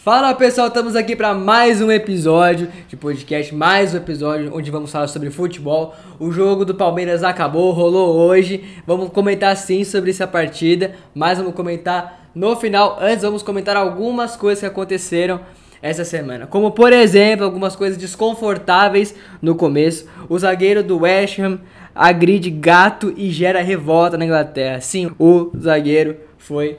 Fala pessoal, estamos aqui para mais um episódio de podcast, mais um episódio onde vamos falar sobre futebol. O jogo do Palmeiras acabou, rolou hoje. Vamos comentar sim sobre essa partida, mas vamos comentar no final. Antes, vamos comentar algumas coisas que aconteceram essa semana, como por exemplo, algumas coisas desconfortáveis no começo. O zagueiro do West Ham agride gato e gera revolta na Inglaterra. Sim, o zagueiro foi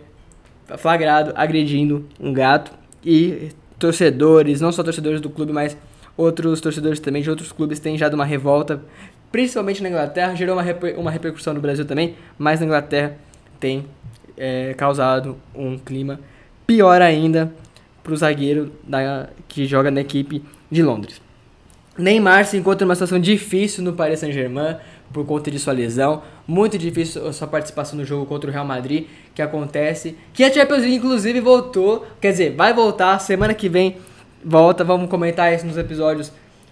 flagrado agredindo um gato e torcedores, não só torcedores do clube, mas outros torcedores também de outros clubes têm já dado uma revolta, principalmente na Inglaterra, gerou uma, uma repercussão no Brasil também, mas na Inglaterra tem é, causado um clima pior ainda para o zagueiro da, que joga na equipe de Londres. Neymar se encontra numa situação difícil no Paris Saint-Germain por conta de sua lesão. Muito difícil a sua participação no jogo contra o Real Madrid, que acontece. Que a Champions League, inclusive, voltou. Quer dizer, vai voltar. Semana que vem volta. Vamos comentar isso nos episódios.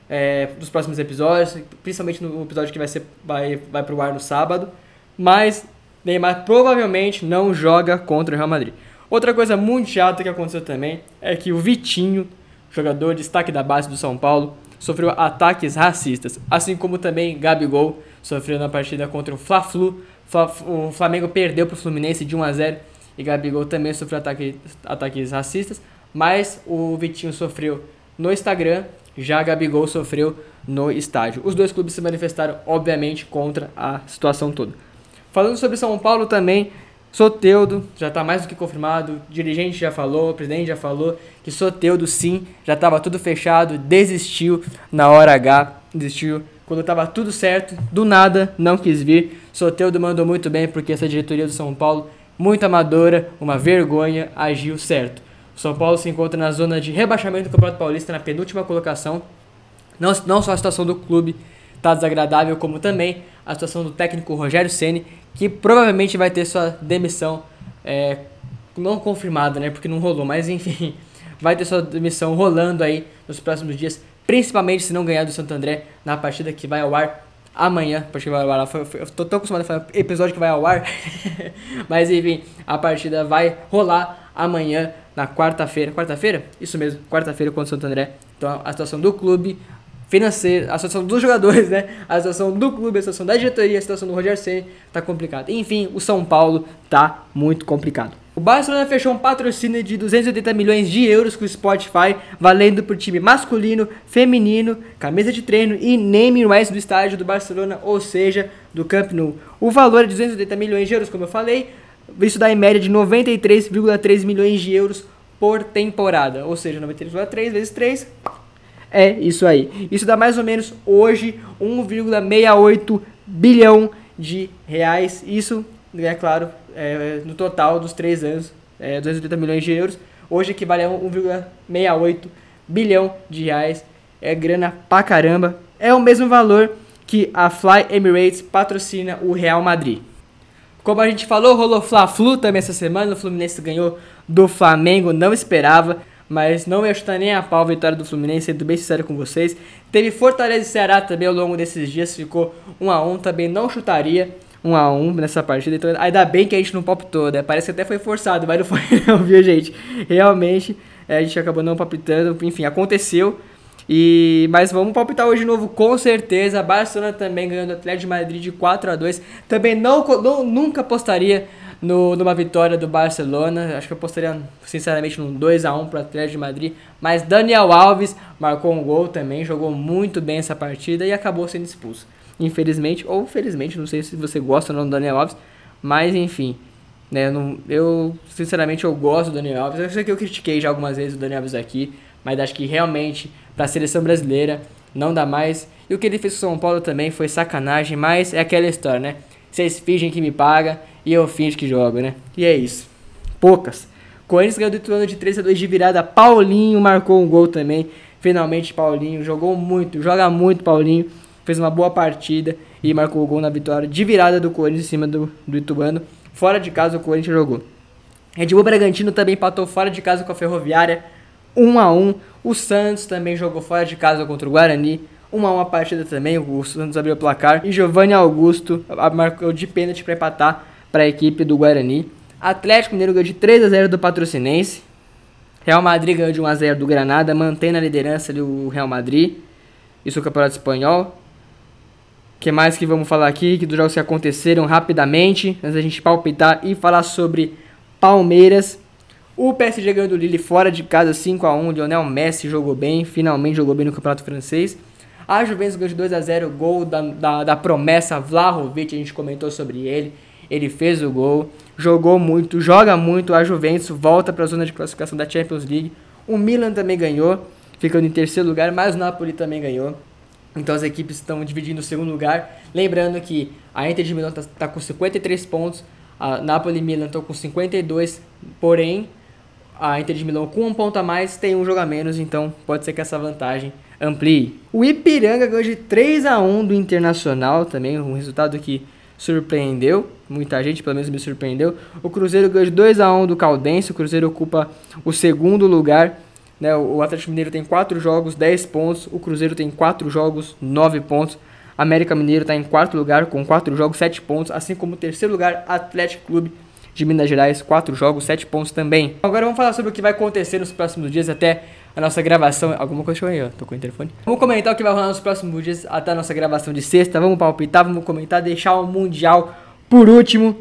É, dos próximos episódios. Principalmente no episódio que vai, ser, vai, vai pro ar no sábado. Mas Neymar provavelmente não joga contra o Real Madrid. Outra coisa muito chata que aconteceu também é que o Vitinho, jogador de destaque da base do São Paulo, sofreu ataques racistas, assim como também Gabigol sofreu na partida contra o Fla-Flu. O Flamengo perdeu para o Fluminense de 1 a 0 e Gabigol também sofreu ataque, ataques racistas, mas o Vitinho sofreu no Instagram, já Gabigol sofreu no estádio. Os dois clubes se manifestaram, obviamente, contra a situação toda. Falando sobre São Paulo também, Soteudo já está mais do que confirmado, o dirigente já falou, o presidente já falou que Soteudo sim, já estava tudo fechado, desistiu na hora H, desistiu quando estava tudo certo, do nada não quis vir. Soteudo mandou muito bem porque essa diretoria do São Paulo, muito amadora, uma vergonha, agiu certo. O São Paulo se encontra na zona de rebaixamento do Campeonato Paulista, na penúltima colocação. Não, não só a situação do clube está desagradável, como também a situação do técnico Rogério Ceni, que provavelmente vai ter sua demissão é, não confirmada, né? Porque não rolou, mas enfim, vai ter sua demissão rolando aí nos próximos dias, principalmente se não ganhar do Santo André na partida que vai ao ar amanhã, a partida que vai ao ar, eu tô tão acostumado a falar episódio que vai ao ar, mas enfim, a partida vai rolar amanhã na quarta-feira, quarta-feira? Isso mesmo, quarta-feira contra o Santo André. Então a situação do clube financeira, a situação dos jogadores, né? A situação do clube, a situação da diretoria, a situação do Roger Ceni tá complicada. Enfim, o São Paulo tá muito complicado. O Barcelona fechou um patrocínio de 280 milhões de euros com o Spotify, valendo por time masculino, feminino, camisa de treino e naming rights do estádio do Barcelona, ou seja, do Camp Nou. O valor é de 280 milhões de euros, como eu falei, isso dá em média de 93,3 milhões de euros por temporada, ou seja, 93,3 vezes 3 é isso aí. Isso dá mais ou menos hoje 1,68 bilhão de reais. Isso, é claro, é, no total dos três anos, é, 280 milhões de euros. Hoje equivale a 1,68 bilhão de reais. É grana pra caramba. É o mesmo valor que a Fly Emirates patrocina o Real Madrid. Como a gente falou, rolou Fla-Flu também essa semana. O Fluminense ganhou do Flamengo, não esperava mas não ia chutar nem a pau a vitória do Fluminense, sendo bem sincero com vocês. Teve Fortaleza e Ceará também ao longo desses dias, ficou 1 a 1 também não chutaria 1 a 1 nessa partida, então ainda bem que a gente não palpitou, né? Parece que até foi forçado, mas não foi não, viu, gente? Realmente, é, a gente acabou não palpitando, enfim, aconteceu. E, mas vamos palpitar hoje de novo, com certeza. Barcelona também ganhando o Atlético de Madrid de 4 a 2 Também não, não nunca apostaria no, numa vitória do Barcelona. Acho que eu apostaria, sinceramente, num 2x1 para o Atlético de Madrid. Mas Daniel Alves marcou um gol também, jogou muito bem essa partida e acabou sendo expulso. Infelizmente, ou felizmente, não sei se você gosta ou não do Daniel Alves, mas enfim. Né, não, eu, sinceramente, eu gosto do Daniel Alves. Eu sei que eu critiquei já algumas vezes o Daniel Alves aqui, mas acho que realmente, para a seleção brasileira, não dá mais. E o que ele fez com o São Paulo também foi sacanagem, mas é aquela história, né? Vocês fingem que me paga e eu finge que jogo, né? E é isso. Poucas. Corinthians ganhou do Ituano de 3 a 2 de virada. Paulinho marcou um gol também. Finalmente Paulinho jogou muito, joga muito Paulinho. Fez uma boa partida e marcou o gol na vitória de virada do Corinthians em cima do, do Ituano. Fora de casa o Corinthians jogou. Red Bull Bragantino também empatou fora de casa com a Ferroviária. 1 a 1 O Santos também jogou fora de casa contra o Guarani. 1 a 1 a partida também, o Santos abriu o placar. E Giovanni Augusto marcou de pênalti para empatar para a equipe do Guarani. Atlético Mineiro ganhou de 3 a 0 do Patrocinense. Real Madrid ganhou de 1x0 do Granada, mantendo a liderança ali o Real Madrid. Isso é o Campeonato Espanhol. Que mais que vamos falar aqui? Que dos jogos que aconteceram rapidamente, antes da gente palpitar e falar sobre Palmeiras. O PSG ganhou do Lille fora de casa 5x1. Lionel Messi jogou bem, finalmente jogou bem no Campeonato Francês. A Juventus ganhou de 2x0, gol da, da, da promessa Vlahovic, a gente comentou sobre ele. Ele fez o gol, jogou muito, joga muito. A Juventus volta para a zona de classificação da Champions League. O Milan também ganhou, ficando em terceiro lugar, mas o Napoli também ganhou. Então as equipes estão dividindo o segundo lugar. Lembrando que a Inter de Milão está tá com 53 pontos, a Napoli e Milan estão com 52, porém a Inter de Milão com um ponto a mais tem um jogo a menos, então pode ser que essa vantagem amplie. O Ipiranga ganhou de 3 a 1 do Internacional também, um resultado que surpreendeu muita gente, pelo menos me surpreendeu. O Cruzeiro ganhou de 2 a 1 do Caldense, o Cruzeiro ocupa o segundo lugar né? O Atlético Mineiro tem 4 jogos, 10 pontos. O Cruzeiro tem 4 jogos, 9 pontos. América Mineiro está em quarto lugar com 4 jogos, 7 pontos. Assim como o terceiro lugar, Atlético Clube de Minas Gerais, 4 jogos, 7 pontos também. Agora vamos falar sobre o que vai acontecer nos próximos dias até a nossa gravação. Alguma coisa aí, ó. Tô com o telefone. Vamos comentar o que vai rolar nos próximos dias até a nossa gravação de sexta. Vamos palpitar, vamos comentar, deixar o Mundial por último.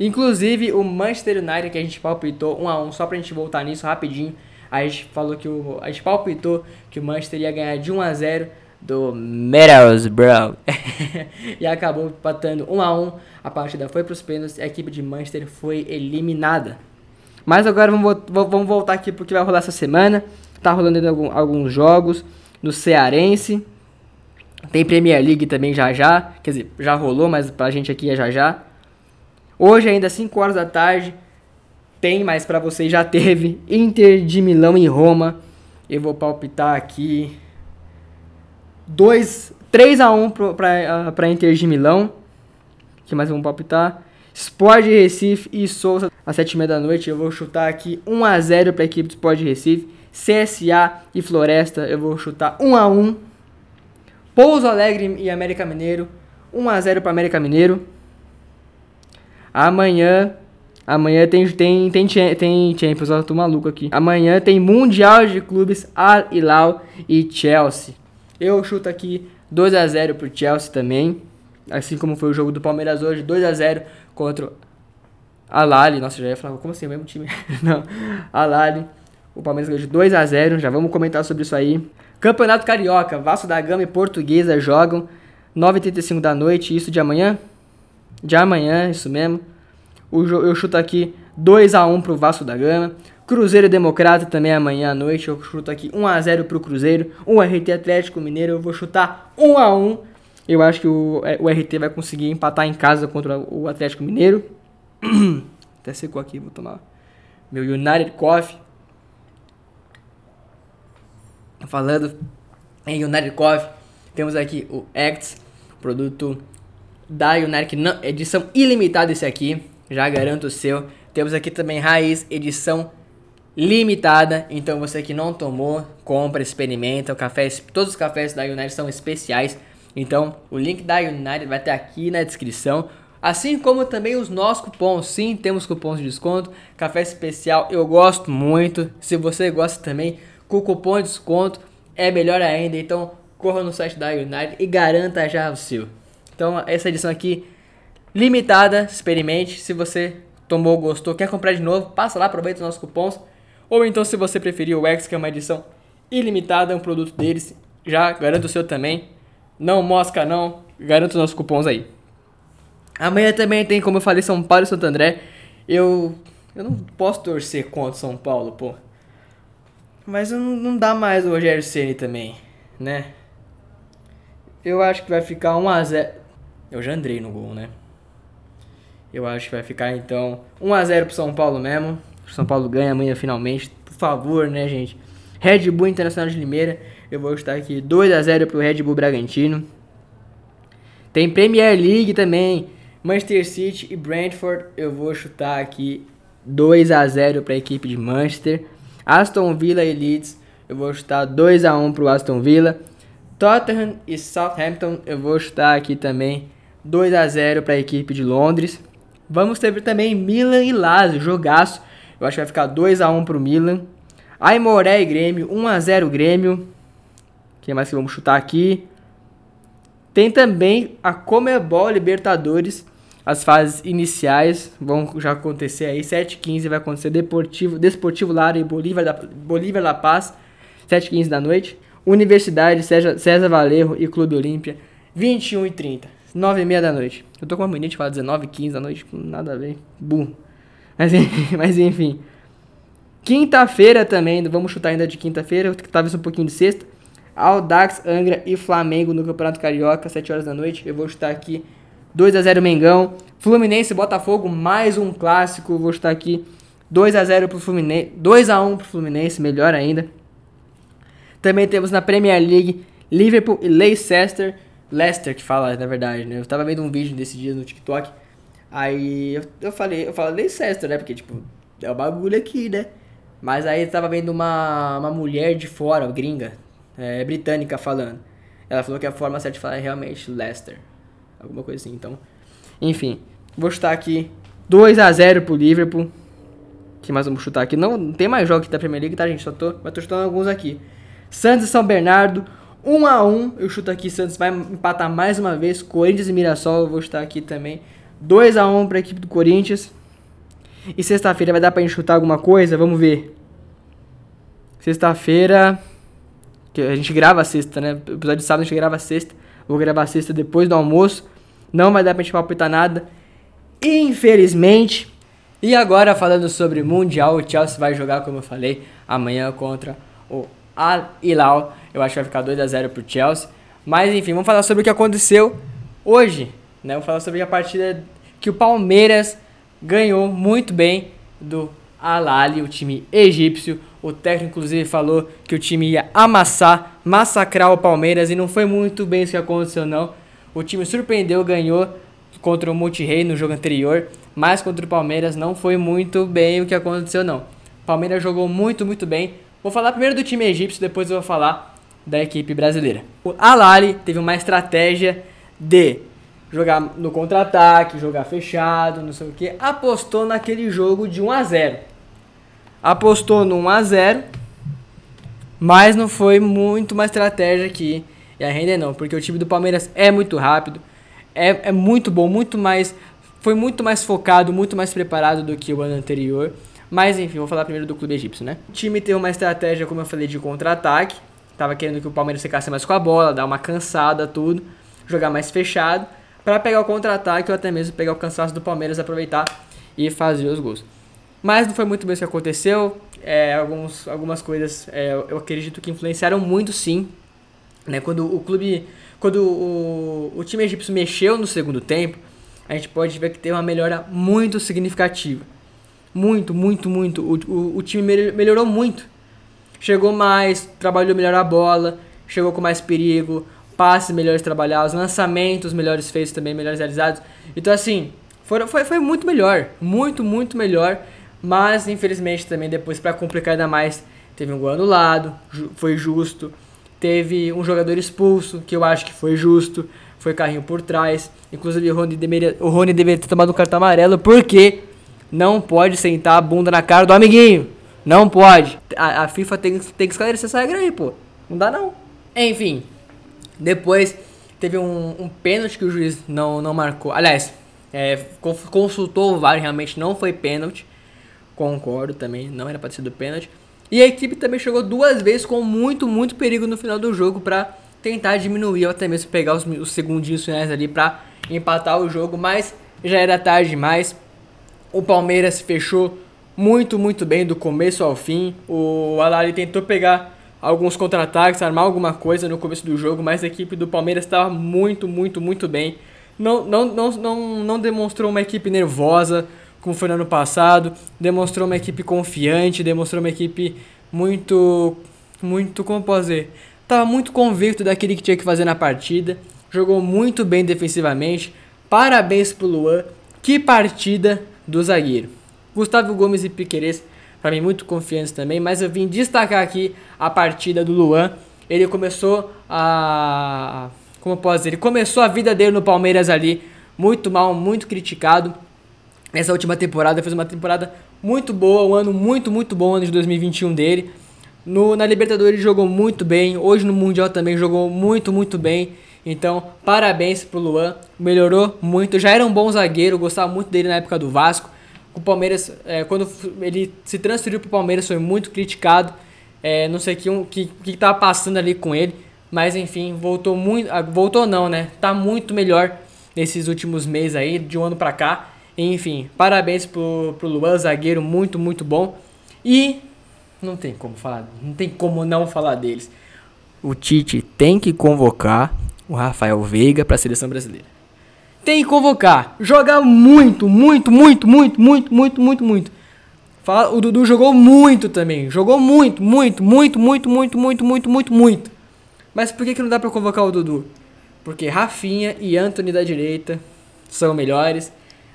Inclusive o Manchester United que a gente palpitou 1 a 1 só pra gente voltar nisso rapidinho. A gente falou que o. A gente palpitou que o Manchester ia ganhar de 1 a 0 do Middlesbrough. e acabou empatando 1 a 1 A partida foi para os pênaltis e a equipe de Manchester foi eliminada. Mas agora vamos, vamos voltar aqui porque vai rolar essa semana. Tá rolando alguns jogos no Cearense. Tem Premier League também já já. Quer dizer, já rolou, mas pra gente aqui é já já. Hoje, ainda 5 horas da tarde, tem, mas para você já teve Inter de Milão e Roma. Eu vou palpitar aqui 2 3 a 1 para para Inter de Milão. que mais vamos palpitar? Sport Recife e Souza às 7h30 da noite. Eu vou chutar aqui 1 a 0 para a equipe do Sport Recife. CSA e Floresta, eu vou chutar 1 a 1. Pouso Alegre e América Mineiro, 1 a 0 para América Mineiro. Amanhã Amanhã tem, tem, tem, tem Champions, eu tô maluco aqui. Amanhã tem Mundial de Clubes Al Hilal e Chelsea. Eu chuto aqui 2 a 0 pro Chelsea também. Assim como foi o jogo do Palmeiras hoje, 2 a 0 contra Al Ahly. Nossa, já ia falar, como assim, o mesmo time? Não, Al Ahly. O Palmeiras ganhou de 2 a 0 já vamos comentar sobre isso aí. Campeonato Carioca, Vasco da Gama e Portuguesa jogam 9h35 da noite, isso de amanhã? De amanhã, isso mesmo. Eu chuto aqui 2 a 1 pro Vasco da Gama. Cruzeiro Democrata também amanhã à noite. Eu chuto aqui 1 a 0 pro Cruzeiro. O RT Atlético Mineiro eu vou chutar 1 a 1. Eu acho que o, é, o RT vai conseguir empatar em casa contra o Atlético Mineiro. Até secou aqui, vou tomar meu United Coffee. Falando em United Coffee, temos aqui o Acts, produto da United, edição ilimitada esse aqui já garanto o seu. Temos aqui também Raiz, edição limitada. Então você que não tomou, compra, experimenta. O café, todos os cafés da United são especiais. Então o link da United vai estar aqui na descrição. Assim como também os nossos cupons. Sim, temos cupons de desconto. Café especial eu gosto muito. Se você gosta também, com cupom de desconto é melhor ainda. Então corra no site da United e garanta já o seu. Então essa edição aqui limitada, experimente. Se você tomou, gostou, quer comprar de novo, passa lá, aproveita os nossos cupons. Ou então, se você preferir o X, que é uma edição ilimitada, é um produto deles, já garanto o seu também. Não mosca não, garanto os nossos cupons aí. Amanhã também tem, como eu falei, São Paulo e Santo André. Eu, eu não posso torcer contra São Paulo, pô. Mas não, não dá mais o Rogério Ceni também, né? Eu acho que vai ficar 1x0. Eu já andrei no gol, né? Eu acho que vai ficar então 1 a 0 pro São Paulo mesmo. O São Paulo ganha amanhã finalmente. Por favor, né, gente? Red Bull Internacional de Limeira. Eu vou estar aqui 2 a 0 pro Red Bull Bragantino. Tem Premier League também. Manchester City e Brentford. Eu vou chutar aqui 2 a 0 para a equipe de Manchester. Aston Villa e Leeds. Eu vou chutar 2 a 1 para o Aston Villa. Tottenham e Southampton. Eu vou chutar aqui também 2 a 0 para a equipe de Londres. Vamos ter também Milan e Lazio, jogaço. Eu acho que vai ficar 2x1 pro Milan. Aimoré e Grêmio, 1x0 Grêmio. Quem mais que vamos chutar aqui? Tem também a Comebol Libertadores. As fases iniciais vão já acontecer aí. 7h15 vai acontecer Deportivo, Desportivo Lara e Bolívar, da, Bolívar La Paz. 7h15 da noite. Universidade César, César Valerro e Clube Olímpia. 21h30. 9 e meia da noite. Eu tô com uma mania de falar 19 15 da noite, nada a ver. Bum. Mas, mas enfim. Quinta-feira também, vamos chutar ainda de quinta-feira, talvez um pouquinho de sexta. Aldax, Angra e Flamengo no Campeonato Carioca, 7 horas da noite. Eu vou chutar aqui 2 a 0 Mengão. Fluminense Botafogo, mais um clássico. Eu vou chutar aqui 2 a 0 pro Fluminense, 2 a 1 pro Fluminense, melhor ainda. Também temos na Premier League Liverpool e Leicester. Leicester que fala, na verdade, né? Eu tava vendo um vídeo desse dia no TikTok. Aí eu, eu falei, eu falo Leicester, né? Porque tipo, é o bagulho aqui, né? Mas aí eu tava vendo uma, uma mulher de fora, gringa, é, britânica falando. Ela falou que a forma certa de falar é realmente Leicester. Alguma coisa assim, então. Enfim, vou chutar aqui 2 a 0 pro Liverpool. que mais vamos chutar aqui? Não, não tem mais jogos da Premier League, tá, gente? Só tô, mas tô chutando alguns aqui. Santos e São Bernardo, 1 a 1 Eu chuto aqui, Santos vai empatar mais uma vez. Corinthians e Mirassol, eu vou chutar aqui também. 2 a 1 para a equipe do Corinthians. E sexta-feira vai dar pra gente chutar alguma coisa? Vamos ver. Sexta-feira. A gente grava sexta, né? Episódio de sábado a gente grava sexta. Vou gravar sexta depois do almoço. Não vai dar pra gente palpitar nada. Infelizmente. E agora falando sobre Mundial, o Chelsea vai jogar, como eu falei, amanhã contra o Al Hilal. Eu acho que vai ficar 2 a 0 pro Chelsea. Mas enfim, vamos falar sobre o que aconteceu hoje. Né? Vamos falar sobre a partida que o Palmeiras ganhou muito bem do Al o time egípcio. O técnico, inclusive, falou que o time ia amassar, massacrar o Palmeiras e não foi muito bem isso que aconteceu, não. O time surpreendeu, ganhou contra o Multirei no jogo anterior, mas contra o Palmeiras não foi muito bem o que aconteceu, não. O Palmeiras jogou muito, muito bem. Vou falar primeiro do time egípcio, depois eu vou falar da equipe brasileira. O Al teve uma estratégia de jogar no contra-ataque, jogar fechado, não sei o que. Apostou naquele jogo de 1 a 0 apostou no 1x0, mas não foi muito uma estratégia aqui e a render não, porque o time do Palmeiras é muito rápido, é, é muito bom, muito mais, foi muito mais focado, muito mais preparado do que o ano anterior. Mas enfim, vou falar primeiro do clube egípcio, né? O time tem uma estratégia, como eu falei, de contra-ataque. Tava querendo que o Palmeiras ficasse mais com a bola, dar uma cansada, tudo, jogar mais fechado, para pegar o contra-ataque ou até mesmo pegar o cansaço do Palmeiras, aproveitar e fazer os gols. Mas não foi muito bem isso que aconteceu. É, alguns, algumas coisas é, eu acredito que influenciaram muito sim. Né? Quando o clube. Quando o, o time egípcio mexeu no segundo tempo, a gente pode ver que teve uma melhora muito significativa. Muito, muito, muito. O, o, o time melhorou muito. Chegou mais, trabalhou melhor a bola, chegou com mais perigo, passes melhores trabalhados, lançamentos melhores feitos também, melhores realizados. Então, assim, foi, foi, foi muito melhor. Muito, muito melhor. Mas, infelizmente, também depois, para complicar ainda mais, teve um gol anulado, foi justo. Teve um jogador expulso, que eu acho que foi justo. Foi carrinho por trás. Inclusive, o Rony deveria, o Rony deveria ter tomado um cartão amarelo, porque não pode sentar a bunda na cara do amiguinho. Não pode. A, a FIFA tem, tem que esclarecer essa regra aí, pô. Não dá não. Enfim, depois teve um, um pênalti que o juiz não, não marcou. Aliás, é, consultou o VAR, realmente não foi pênalti. Concordo também, não era para ser do pênalti. E a equipe também chegou duas vezes com muito, muito perigo no final do jogo para tentar diminuir ou até mesmo pegar os, os segundinhos finais ali para empatar o jogo, mas já era tarde demais. O Palmeiras fechou muito, muito bem do começo ao fim. O Alali tentou pegar alguns contra-ataques, armar alguma coisa no começo do jogo, mas a equipe do Palmeiras estava muito, muito, muito bem. Não, não, não, não, não demonstrou uma equipe nervosa, como foi no ano passado, demonstrou uma equipe confiante, demonstrou uma equipe muito, muito, como posso dizer, estava muito convicto daquilo que tinha que fazer na partida, jogou muito bem defensivamente, parabéns pro Luan, que partida do zagueiro. Gustavo Gomes e Piqueires, para mim muito confiantes também, mas eu vim destacar aqui a partida do Luan, ele começou a, como posso dizer, ele começou a vida dele no Palmeiras ali, muito mal, muito criticado, Nessa última temporada, fez uma temporada muito boa, um ano muito, muito bom, ano de 2021 dele. No, na Libertadores jogou muito bem, hoje no Mundial também jogou muito, muito bem. Então, parabéns pro Luan, melhorou muito. Já era um bom zagueiro, gostava muito dele na época do Vasco. O Palmeiras, é, quando ele se transferiu pro Palmeiras, foi muito criticado. É, não sei o que, que, que tava passando ali com ele, mas enfim, voltou muito. Ah, voltou não, né? Tá muito melhor nesses últimos meses aí, de um ano pra cá. Enfim, parabéns pro, pro Luan, zagueiro muito, muito bom. E não tem como falar, não tem como não falar deles. O Tite tem que convocar o Rafael Veiga para a seleção brasileira. Tem que convocar, jogar muito, muito, muito, muito, muito, muito, muito, muito. Fala, o Dudu jogou muito também, jogou muito, muito, muito, muito, muito, muito, muito, muito, muito. Mas por que, que não dá para convocar o Dudu? Porque Rafinha e Anthony da direita são melhores.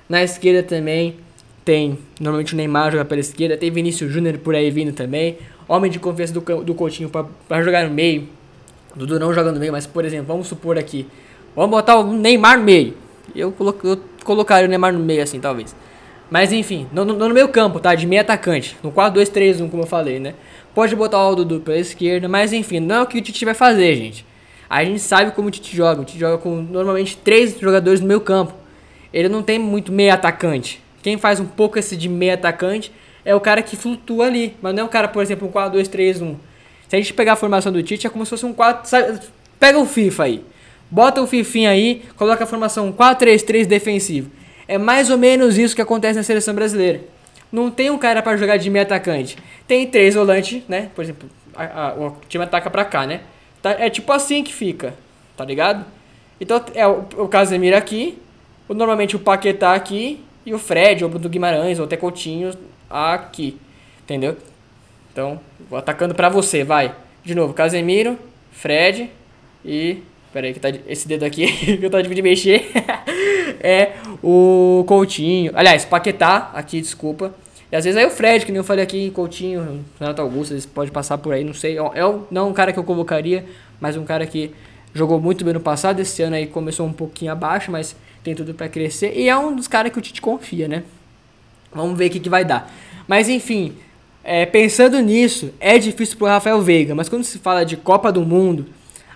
Na esquerda também tem, normalmente o Neymar joga pela esquerda, tem Vinícius Júnior por aí vindo também. Homem de confiança do, do Coutinho para jogar no meio. Dudu não joga no meio, mas por exemplo, vamos supor aqui. Vamos botar o Neymar no meio. Eu, eu colocaria o Neymar no meio assim, talvez. Mas enfim, no, no, no meio campo, tá? De meio atacante. No 4-2-3-1, como eu falei, né? Pode botar o Dudu pela esquerda, mas enfim, não é o que o Tite vai fazer, gente. A gente sabe como o Tite joga. O Tite joga com normalmente três jogadores no meio campo. Ele não tem muito meio atacante. Quem faz um pouco esse de meio atacante é o cara que flutua ali. Mas não é o cara, por exemplo, um 4-2-3-1. Se a gente pegar a formação do Tite, é como se fosse um 4. Sabe? Pega o FIFA aí. Bota o Fifinha aí, coloca a formação 4-3-3 defensivo. É mais ou menos isso que acontece na seleção brasileira. Não tem um cara para jogar de meio atacante. Tem três volantes, né? Por exemplo, a, a, o time ataca pra cá, né? Tá, é tipo assim que fica, tá ligado? Então é o, o Casemiro aqui, o, normalmente o Paquetá aqui e o Fred, ou o Bruno Guimarães, ou até Coutinho aqui, entendeu? Então, vou atacando pra você, vai. De novo, Casemiro, Fred e... Pera aí, que tá esse dedo aqui que eu tô de mexer. é o Coutinho. Aliás, Paquetá, aqui, desculpa. E às vezes aí o Fred, que nem eu falei aqui, Coutinho, Renato Augusto, eles podem passar por aí, não sei. É não um cara que eu convocaria, mas um cara que jogou muito bem no passado. Esse ano aí começou um pouquinho abaixo, mas tem tudo para crescer. E é um dos caras que o Tite confia, né? Vamos ver o que, que vai dar. Mas enfim, é, pensando nisso, é difícil pro Rafael Veiga. Mas quando se fala de Copa do Mundo,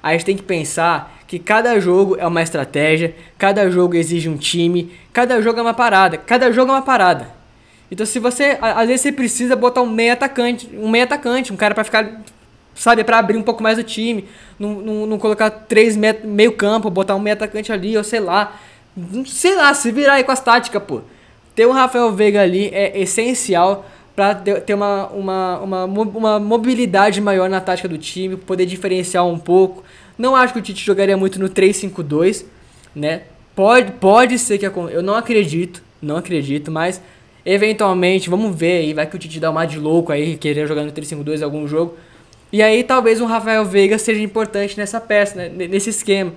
a gente tem que pensar que cada jogo é uma estratégia, cada jogo exige um time, cada jogo é uma parada, cada jogo é uma parada. Então se você, às vezes você precisa botar um meio atacante, um meio atacante, um cara para ficar, sabe, para abrir um pouco mais o time, não, não, não colocar três meio campo, botar um meio atacante ali, ou sei lá, sei lá, se virar aí com as táticas, pô. Ter o Rafael Veiga ali é essencial para ter uma, uma, uma, uma mobilidade maior na tática do time, poder diferenciar um pouco. Não acho que o Tite jogaria muito no 3-5-2, né? Pode, pode ser que eu não acredito, não acredito, mas eventualmente, vamos ver aí, vai que o Tite dá uma de louco aí, querer jogar no 3-5-2 em algum jogo. E aí talvez um Rafael Veiga seja importante nessa peça, né? nesse esquema.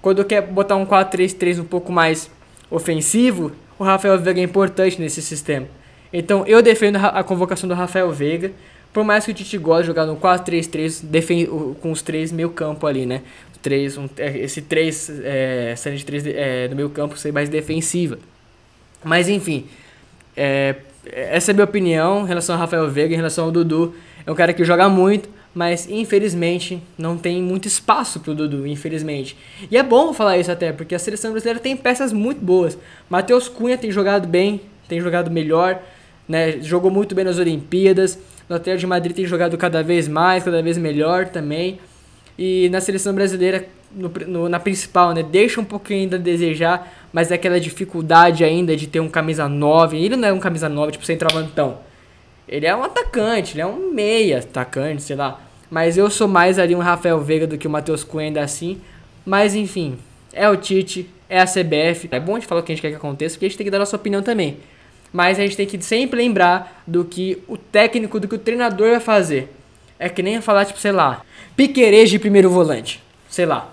Quando quer botar um 4-3-3 um pouco mais ofensivo, o Rafael Veiga é importante nesse sistema. Então eu defendo a convocação do Rafael Veiga, por mais que o Tite goste de jogar no 4-3-3 com os três meio campo ali, né? Três, um, é, esse 3, é, série de 3 é, no meio campo ser mais defensiva. Mas enfim, é, essa é a minha opinião em relação ao Rafael Veiga, em relação ao Dudu. É um cara que joga muito, mas infelizmente não tem muito espaço pro Dudu, infelizmente. E é bom falar isso até, porque a seleção brasileira tem peças muito boas. Matheus Cunha tem jogado bem, tem jogado melhor, né? Jogou muito bem nas Olimpíadas. O Atlético de Madrid tem jogado cada vez mais, cada vez melhor também. E na seleção brasileira, no, no, na principal, né? Deixa um pouquinho ainda a desejar, mas é aquela dificuldade ainda de ter um camisa 9. Ele não é um camisa 9, tipo, sem travantão ele é um atacante, ele é um meia atacante, sei lá. Mas eu sou mais ali um Rafael Veiga do que o Matheus Cunha ainda assim. Mas enfim, é o Tite, é a CBF. É bom a gente falar o que a gente quer que aconteça, porque a gente tem que dar nossa opinião também. Mas a gente tem que sempre lembrar do que o técnico, do que o treinador vai fazer. É que nem falar, tipo, sei lá, Piquerez de primeiro volante. Sei lá.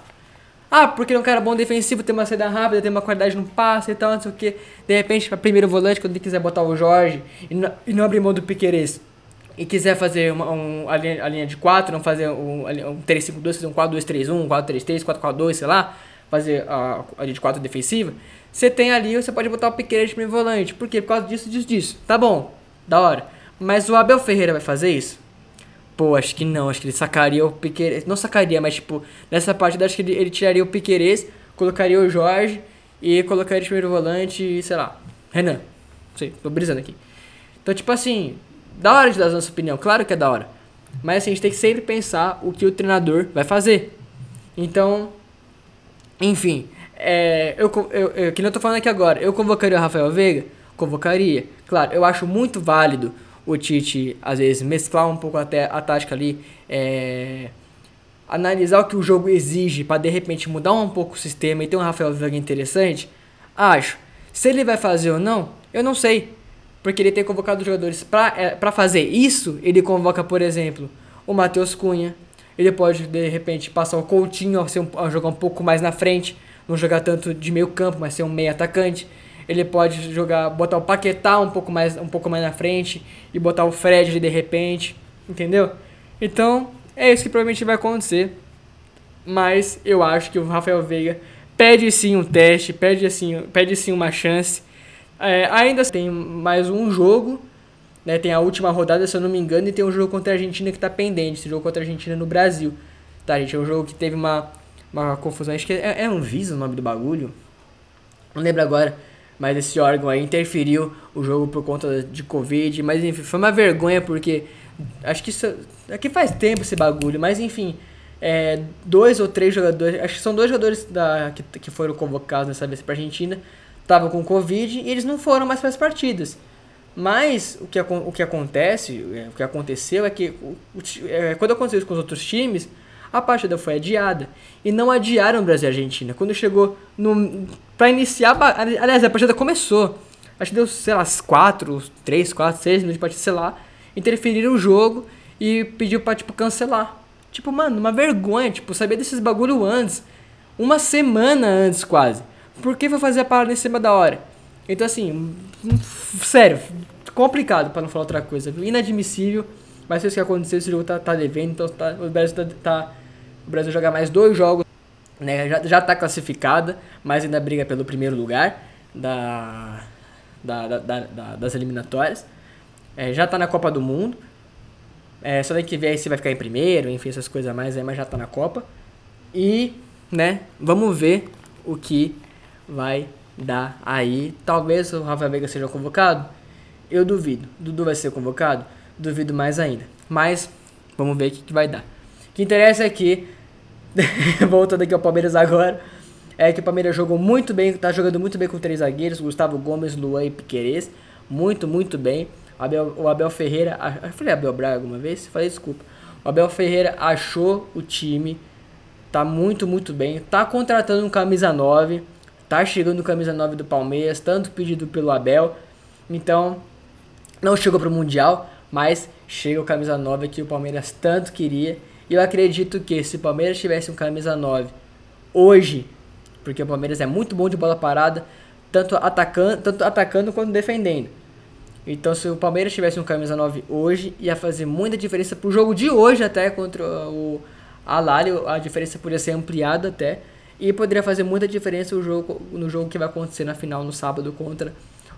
Ah, porque ele é um cara bom defensivo, tem uma saída rápida, tem uma qualidade no passe e tal, não sei o que. De repente, para primeiro volante, quando ele quiser botar o Jorge e não, e não abrir mão do Piqueires e quiser fazer uma, um, a, linha, a linha de 4, não fazer um, um 3-5-2, fazer um 4-2-3-1, um 4-3-3, 4-4-2, sei lá, fazer a, a linha de 4 defensiva, você tem ali, você pode botar o Piqueires de primeiro volante. Por quê? Por causa disso, disso, disso. Tá bom, da hora. Mas o Abel Ferreira vai fazer isso? Pô, acho que não, acho que ele sacaria o Piqueires. Não sacaria, mas tipo, nessa partida acho que ele, ele tiraria o Piqueires, colocaria o Jorge e colocaria de primeiro volante sei lá, Renan. Não sei, tô brisando aqui. Então, tipo assim, da hora de dar a nossa opinião, claro que é da hora. Mas assim, a gente tem que sempre pensar o que o treinador vai fazer. Então, enfim, é, eu, eu, eu, que não eu tô falando aqui agora, eu convocaria o Rafael Veiga? Convocaria. Claro, eu acho muito válido o Tite, às vezes, mesclar um pouco até a tática ali, é, analisar o que o jogo exige para de repente mudar um pouco o sistema e ter um Rafael Veiga interessante. Acho. Se ele vai fazer ou não, eu não sei. Porque ele tem convocado jogadores para é, fazer isso. Ele convoca, por exemplo, o Matheus Cunha. Ele pode, de repente, passar o Coutinho a, ser um, a jogar um pouco mais na frente. Não jogar tanto de meio campo, mas ser um meio atacante. Ele pode jogar, botar o Paquetá um pouco mais, um pouco mais na frente e botar o Fred de repente, entendeu? Então, é isso que provavelmente vai acontecer. Mas eu acho que o Rafael Veiga pede sim um teste, pede, assim, pede sim uma chance. É, ainda tem mais um jogo, né? Tem a última rodada, se eu não me engano, e tem um jogo contra a Argentina que está pendente. Esse jogo contra a Argentina no Brasil. Tá, gente? É um jogo que teve uma, uma confusão. Acho que é, é um Visa o nome do bagulho. Não lembro agora. Mas esse órgão aí interferiu o jogo por conta de Covid. Mas enfim, foi uma vergonha porque. Acho que isso. Aqui é faz tempo esse bagulho, mas enfim. É, dois ou três jogadores. Acho que são dois jogadores da, que, que foram convocados nessa vez para Argentina estavam com Covid e eles não foram mais para as partidas. Mas o que, o que acontece, é, o que aconteceu é que o, o, é, quando aconteceu isso com os outros times, a partida foi adiada. E não adiaram Brasil e Argentina. Quando chegou no. para iniciar. Aliás, a partida começou. Acho que deu, sei lá, 4, 3, 4, 6 minutos de partida, sei lá. Interferiram o jogo e pediu pra, tipo, cancelar. Tipo, mano, uma vergonha. Tipo, sabia desses bagulho antes. Uma semana antes, quase. Por que foi fazer a parada em cima da hora? Então, assim, sério, complicado para não falar outra coisa. Inadmissível, mas foi isso que aconteceu. Esse jogo tá, tá devendo, então tá, o Brasil tá, tá, O Brasil joga mais dois jogos, né? Já, já tá classificada, mas ainda briga pelo primeiro lugar da, da, da, da das eliminatórias. É, já tá na Copa do Mundo. É, só tem que ver aí se vai ficar em primeiro, enfim, essas coisas a mais aí, mas já tá na Copa. E, né, vamos ver o que vai dar aí. Talvez o Rafael Veiga seja convocado. Eu duvido. Dudu vai ser convocado? Duvido mais ainda. Mas vamos ver o que, que vai dar. O que interessa é que, voltando aqui ao Palmeiras agora, é que o Palmeiras jogou muito bem, tá jogando muito bem com três zagueiros, Gustavo Gomes, Luan e Piquerez. Muito, muito bem. O Abel, o Abel Ferreira. Eu falei Abel Braga alguma vez? Falei desculpa. O Abel Ferreira achou o time. Tá muito, muito bem. Tá contratando um camisa 9 Tá chegando camisa 9 do Palmeiras, tanto pedido pelo Abel. Então, não chegou pro Mundial, mas chega o camisa 9 que o Palmeiras tanto queria. E eu acredito que se o Palmeiras tivesse um camisa 9 hoje, porque o Palmeiras é muito bom de bola parada, tanto atacando, tanto atacando quanto defendendo. Então, se o Palmeiras tivesse um camisa 9 hoje, ia fazer muita diferença pro jogo de hoje até contra o Alário, a diferença poderia ser ampliada até. E poderia fazer muita diferença o jogo, no jogo que vai acontecer na final no sábado contra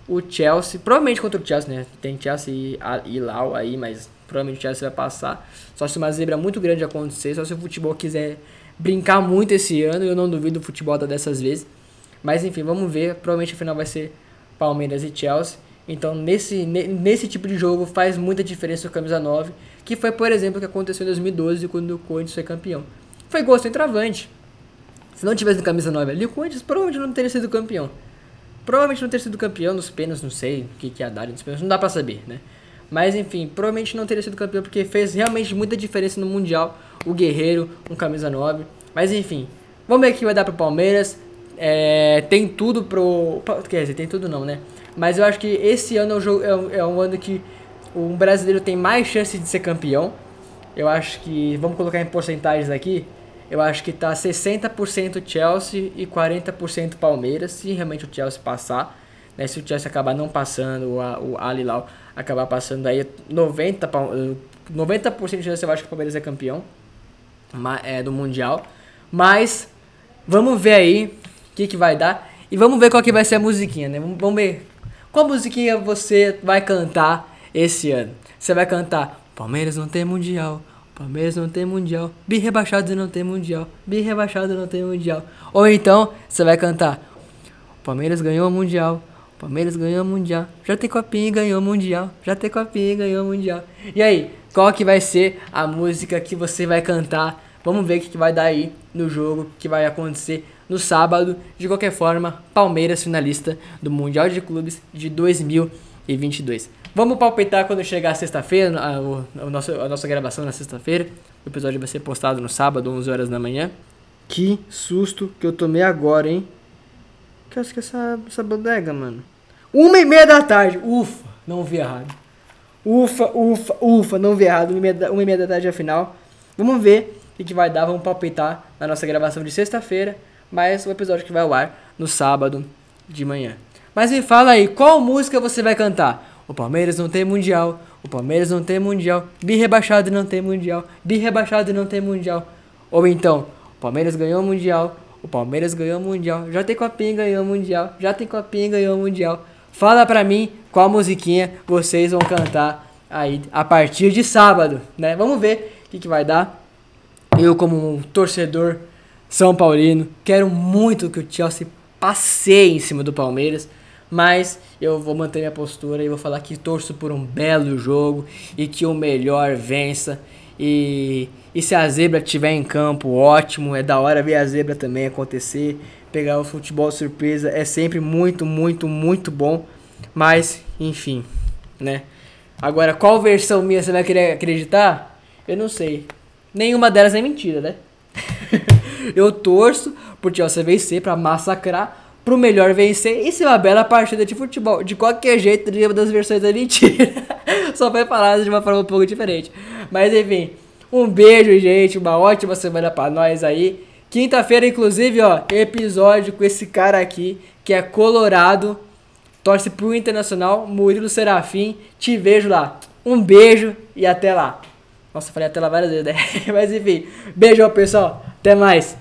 o Chelsea. Provavelmente contra o Chelsea, né? Tem Chelsea e, e Lau aí, mas provavelmente o Chelsea vai passar. Só se uma zebra muito grande acontecer, só se o futebol quiser brincar muito esse ano, eu não duvido o futebol dessas vezes. Mas enfim, vamos ver. Provavelmente a final vai ser Palmeiras e Chelsea. Então, nesse, nesse tipo de jogo faz muita diferença o camisa 9, que foi, por exemplo, o que aconteceu em 2012 quando o Corinthians foi campeão. Foi gol sem travante. Se não tivesse no camisa 9 ali, o Corinthians provavelmente não teria sido campeão. Provavelmente não teria sido campeão nos pênaltis, não sei o que, que ia dar nos pênaltis, não dá pra saber, né? Mas enfim, provavelmente não teria sido campeão porque fez realmente muita diferença no Mundial. O Guerreiro, um camisa 9. Mas enfim, vamos ver o que vai dar pro Palmeiras. É, tem tudo pro. Quer dizer, tem tudo não, né? Mas eu acho que esse ano é um, jogo, é um, é um ano que o brasileiro tem mais chance de ser campeão. Eu acho que. Vamos colocar em porcentagens aqui eu acho que tá 60% Chelsea e 40% Palmeiras, se realmente o Chelsea passar. Né? Se o Chelsea acabar não passando, o, o Alilau acabar passando aí, 90%, 90 de chance eu acho que o Palmeiras é campeão é, do Mundial. Mas vamos ver aí o que, que vai dar. E vamos ver qual que vai ser a musiquinha, né? Vamos ver qual musiquinha você vai cantar esse ano. Você vai cantar Palmeiras não tem mundial. Palmeiras não tem mundial. Bi rebaixado não tem mundial. Bi rebaixado não tem mundial. Ou então, você vai cantar: Palmeiras ganhou o mundial. Palmeiras ganhou o mundial. Já tem copinha e ganhou o mundial. Já tem copinha e ganhou o mundial. E aí, qual que vai ser a música que você vai cantar? Vamos ver o que vai dar aí no jogo que vai acontecer no sábado. De qualquer forma, Palmeiras finalista do Mundial de Clubes de 2022. Vamos palpitar quando chegar sexta-feira, a, a, nossa, a nossa gravação na sexta-feira. O episódio vai ser postado no sábado, 11 horas da manhã. Que susto que eu tomei agora, hein? Que acho que essa, essa bodega, mano. Uma e meia da tarde. Ufa, não vi errado. Ufa, ufa, ufa, não vi errado. Uma e meia, uma e meia da tarde é a final. Vamos ver o que, que vai dar. Vamos palpitar na nossa gravação de sexta-feira. Mas o episódio que vai ao ar no sábado de manhã. Mas me fala aí, qual música você vai cantar? O Palmeiras não tem mundial. O Palmeiras não tem mundial. Bi rebaixado não tem mundial. Bi rebaixado não tem mundial. Ou então, o Palmeiras ganhou o mundial. O Palmeiras ganhou o mundial. Já tem copinha ganhou o mundial. Já tem copinha ganhou o mundial. Fala pra mim qual musiquinha vocês vão cantar aí a partir de sábado, né? Vamos ver o que, que vai dar. Eu como um torcedor são paulino, quero muito que o Chelsea passeie em cima do Palmeiras mas eu vou manter minha postura e vou falar que torço por um belo jogo e que o melhor vença. E, e se a zebra estiver em campo, ótimo, é da hora ver a zebra também acontecer. Pegar o futebol surpresa é sempre muito, muito, muito bom. Mas, enfim, né? Agora, qual versão minha você vai querer acreditar? Eu não sei. Nenhuma delas é mentira, né? eu torço por Chelsea vencer pra massacrar pro melhor vencer. Isso é uma bela partida de futebol. De qualquer jeito, nenhuma das versões é mentira. Só foi falado de uma forma um pouco diferente. Mas enfim, um beijo, gente. Uma ótima semana pra nós aí. Quinta-feira, inclusive, ó, episódio com esse cara aqui, que é colorado, torce pro Internacional, Murilo Serafim. Te vejo lá. Um beijo e até lá. Nossa, falei até lá várias vezes, né? Mas enfim, beijão, pessoal. Até mais.